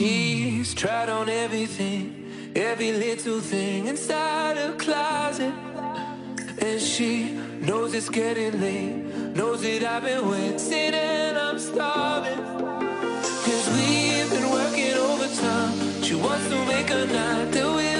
She's tried on everything, every little thing inside her closet. And she knows it's getting late, knows that I've been waiting and I'm starving. Cause we've been working overtime. She wants to make a night that we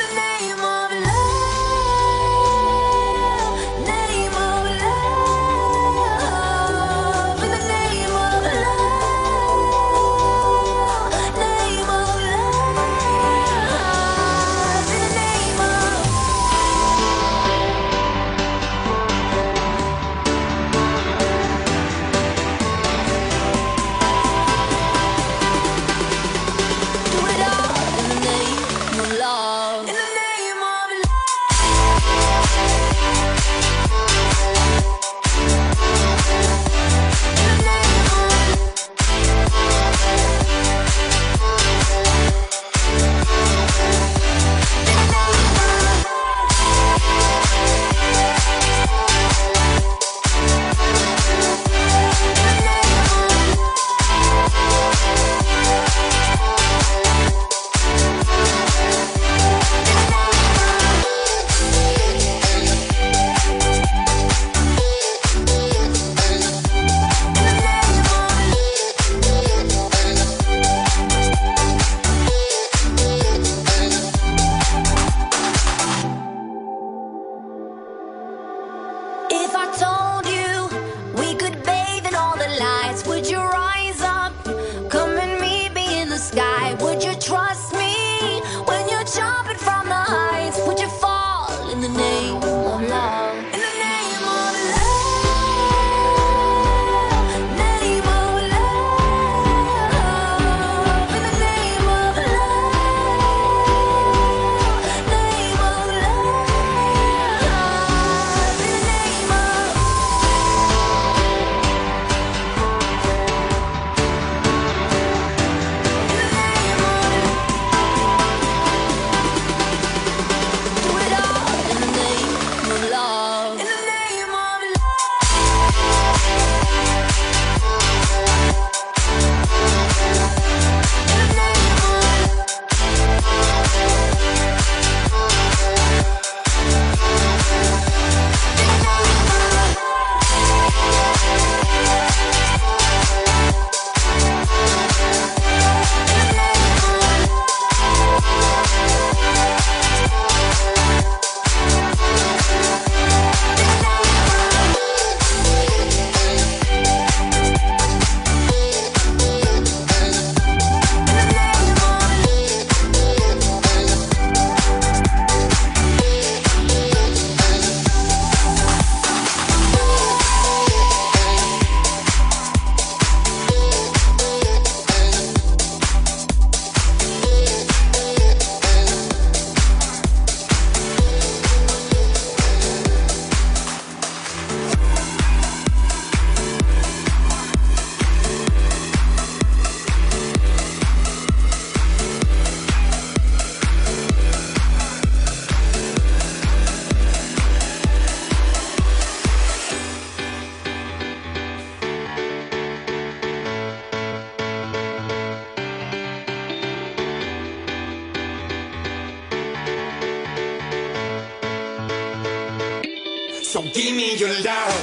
So give me your love.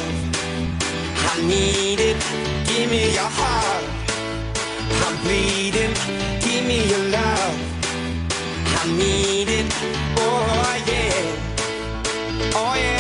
I need it. Give me your heart. I'm bleeding. Give me your love. I need it. Oh yeah. Oh yeah.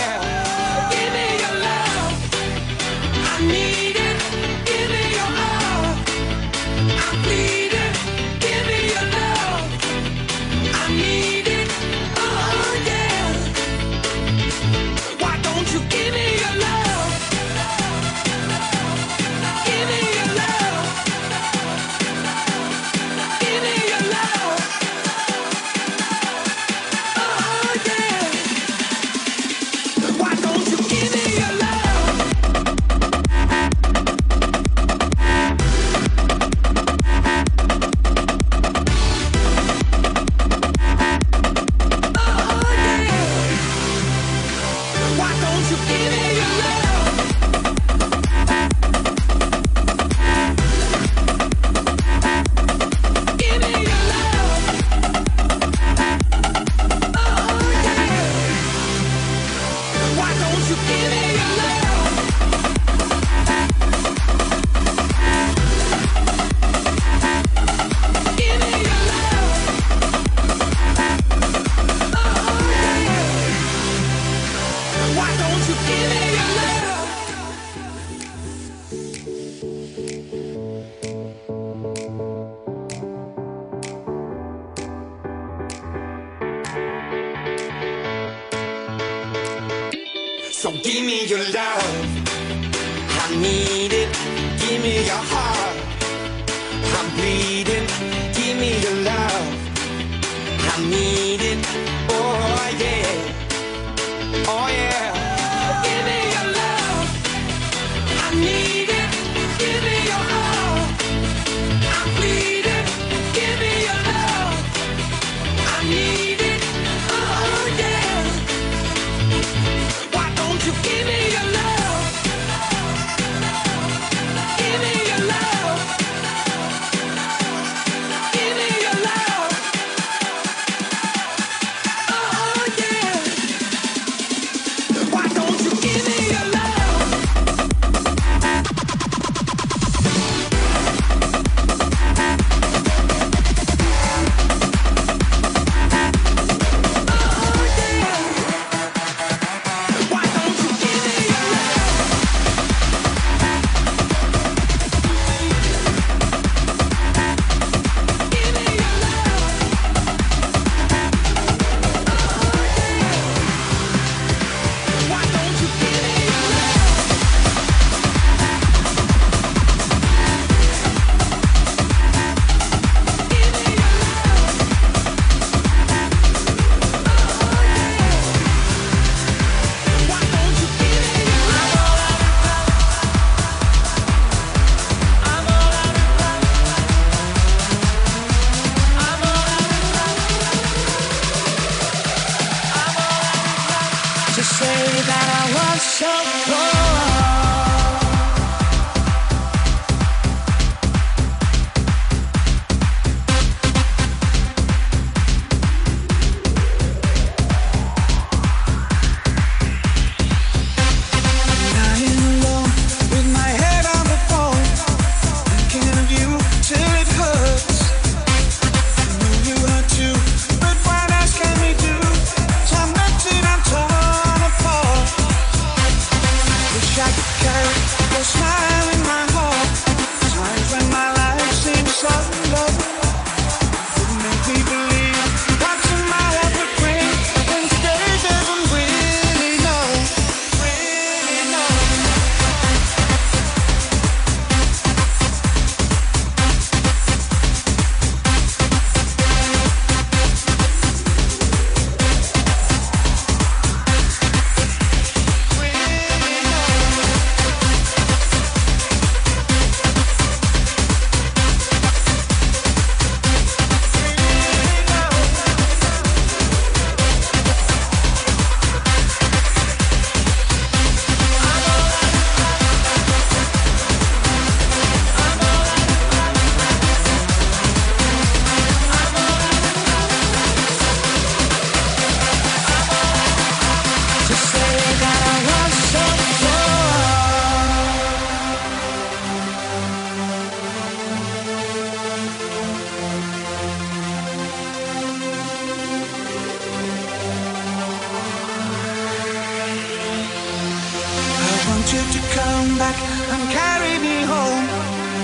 you to come back and carry me home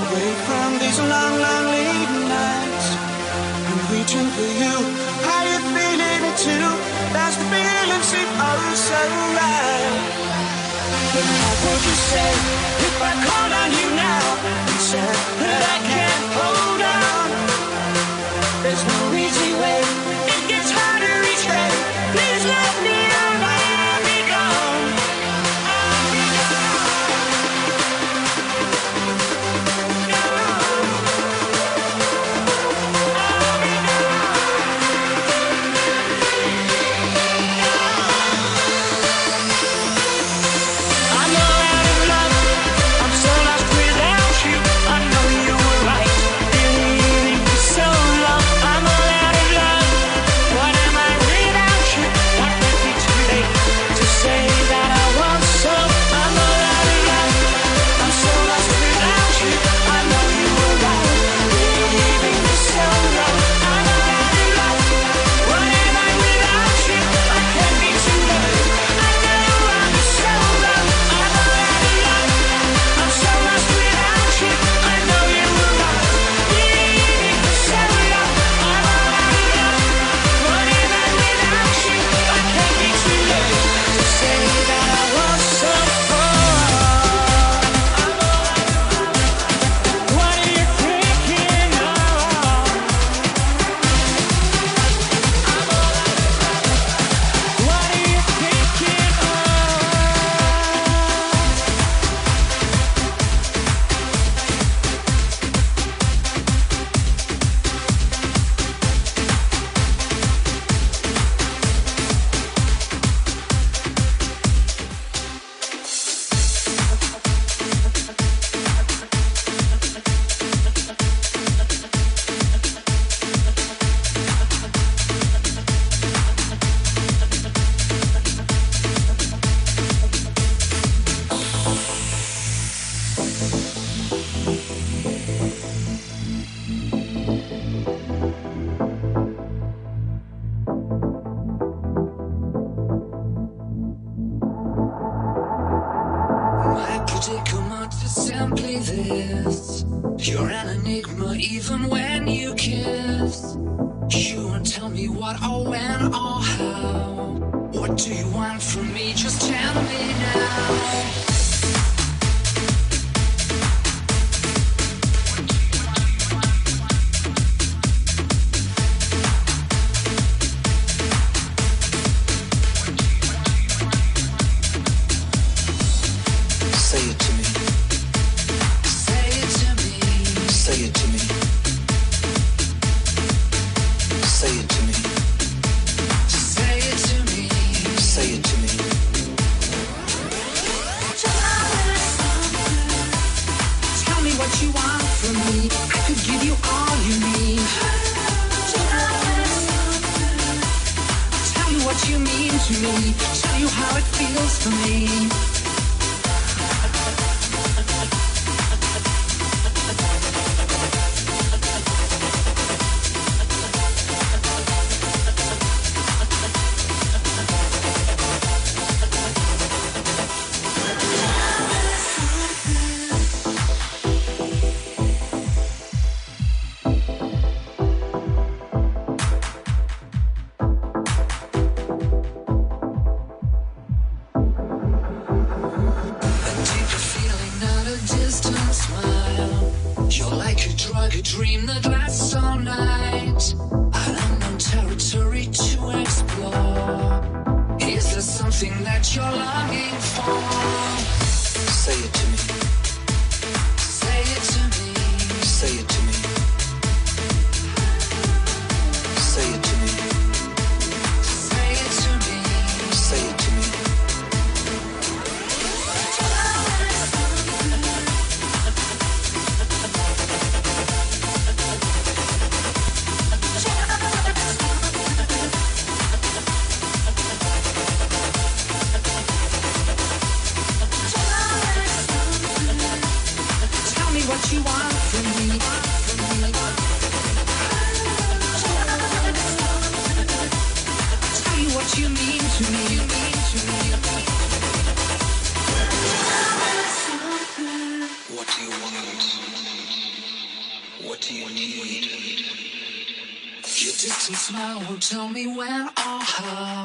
away from these long, long late nights. I'm reaching for you. How you feeling it too? That's the feeling seem oh so right. But what would you say if I called on you now and said that I can't?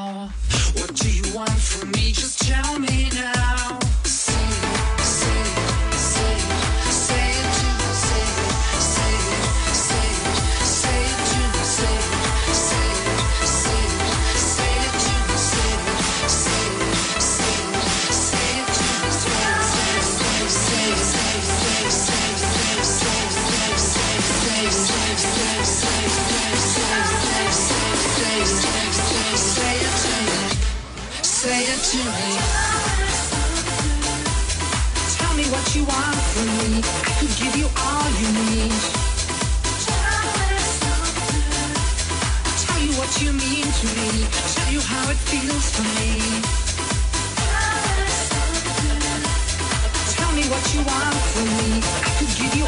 What do you want from me? Just tell me now. You mean to me. Tell you how it feels for me. Tell me what you want from me. I could give you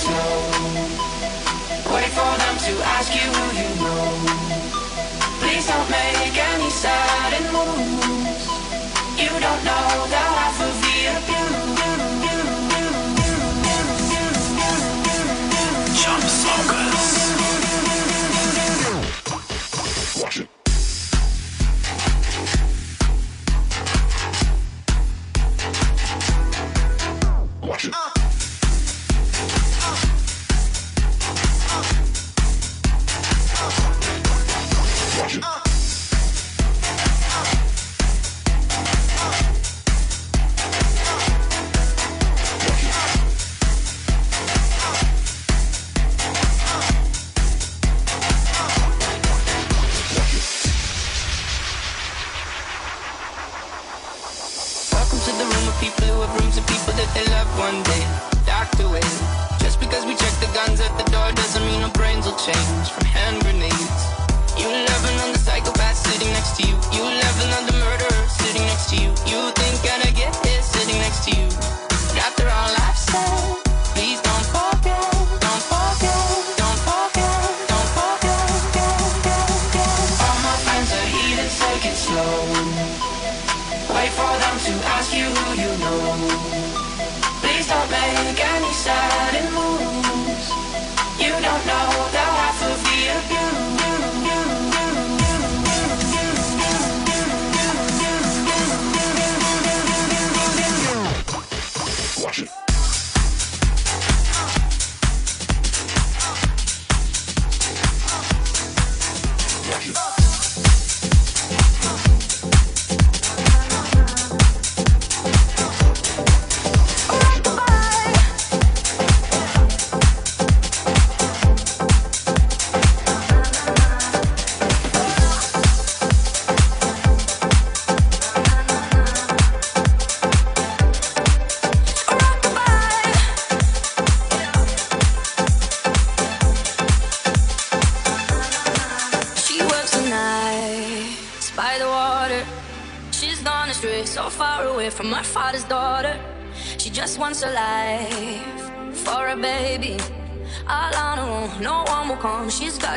slow Wait for them to ask you who you know. Please don't make any sudden moves. You don't know that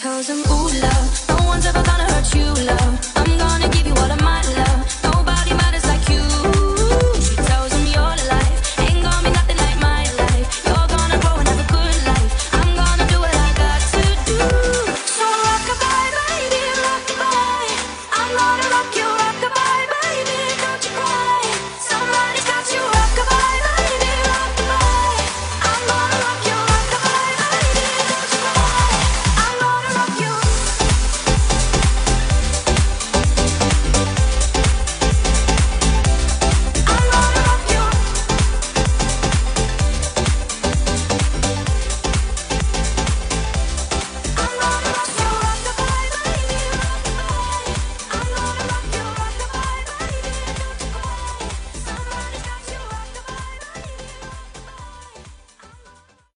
tells him, ooh, love, no one's ever gonna hurt you, love.